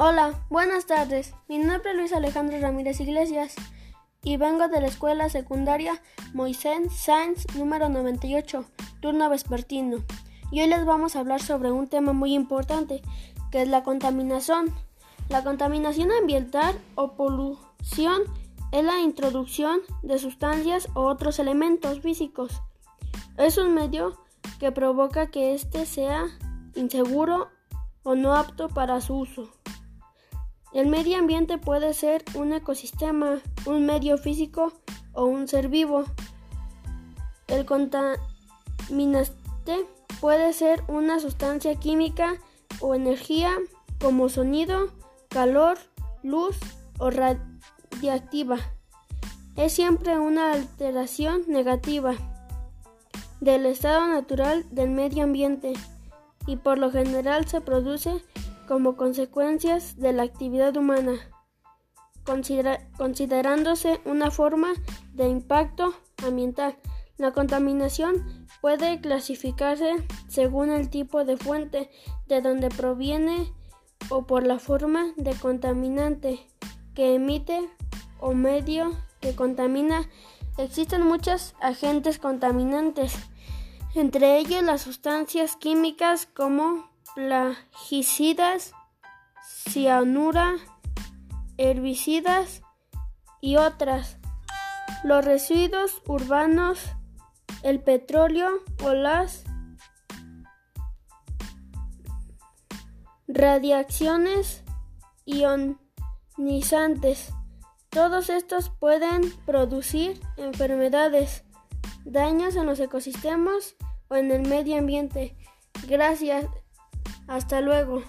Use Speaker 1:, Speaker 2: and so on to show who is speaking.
Speaker 1: Hola, buenas tardes. Mi nombre es Luis Alejandro Ramírez Iglesias y vengo de la escuela secundaria Moisés Sáenz número 98, turno vespertino. Y hoy les vamos a hablar sobre un tema muy importante, que es la contaminación. La contaminación ambiental o polución es la introducción de sustancias o otros elementos físicos. Es un medio que provoca que éste sea inseguro o no apto para su uso. El medio ambiente puede ser un ecosistema, un medio físico o un ser vivo. El contaminante puede ser una sustancia química o energía como sonido, calor, luz o radiactiva. Es siempre una alteración negativa del estado natural del medio ambiente y por lo general se produce como consecuencias de la actividad humana, considerándose una forma de impacto ambiental. La contaminación puede clasificarse según el tipo de fuente de donde proviene o por la forma de contaminante que emite o medio que contamina. Existen muchos agentes contaminantes, entre ellos las sustancias químicas como plaguicidas, cianura, herbicidas y otras. Los residuos urbanos, el petróleo o las radiaciones ionizantes. Todos estos pueden producir enfermedades, daños en los ecosistemas o en el medio ambiente. Gracias. Hasta luego.